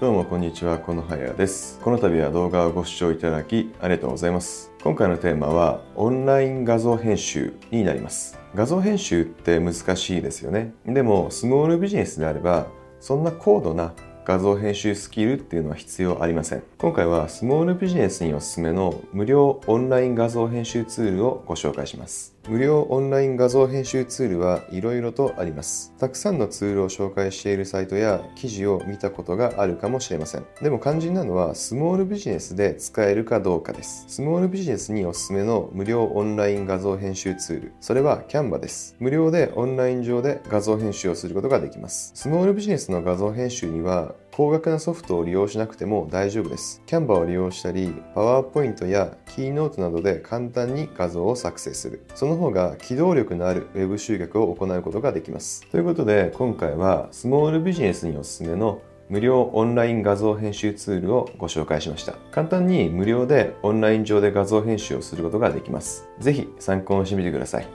どうもこんにちは、このはやです。この度は動画をご視聴いただきありがとうございます。今回のテーマはオンライン画像編集になります。画像編集って難しいですよね。でもスモールビジネスであればそんな高度な画像編集スキルっていうのは必要ありません。今回はスモールビジネスにおすすめの無料オンライン画像編集ツールをご紹介します。無料オンライン画像編集ツールはいろいろとあります。たくさんのツールを紹介しているサイトや記事を見たことがあるかもしれません。でも肝心なのはスモールビジネスで使えるかどうかです。スモールビジネスにおすすめの無料オンライン画像編集ツール。それは Canva です。無料でオンライン上で画像編集をすることができます。スモールビジネスの画像編集には高額なソフトを利用しなくても大丈夫です。Canva を利用したり、PowerPoint や Keynote などで簡単に画像を作成する。その方が機動力のある Web 集客を行うことができます。ということで、今回はスモールビジネスにおすすめの無料オンライン画像編集ツールをご紹介しました。簡単に無料でオンライン上で画像編集をすることができます。ぜひ参考にしてみてください。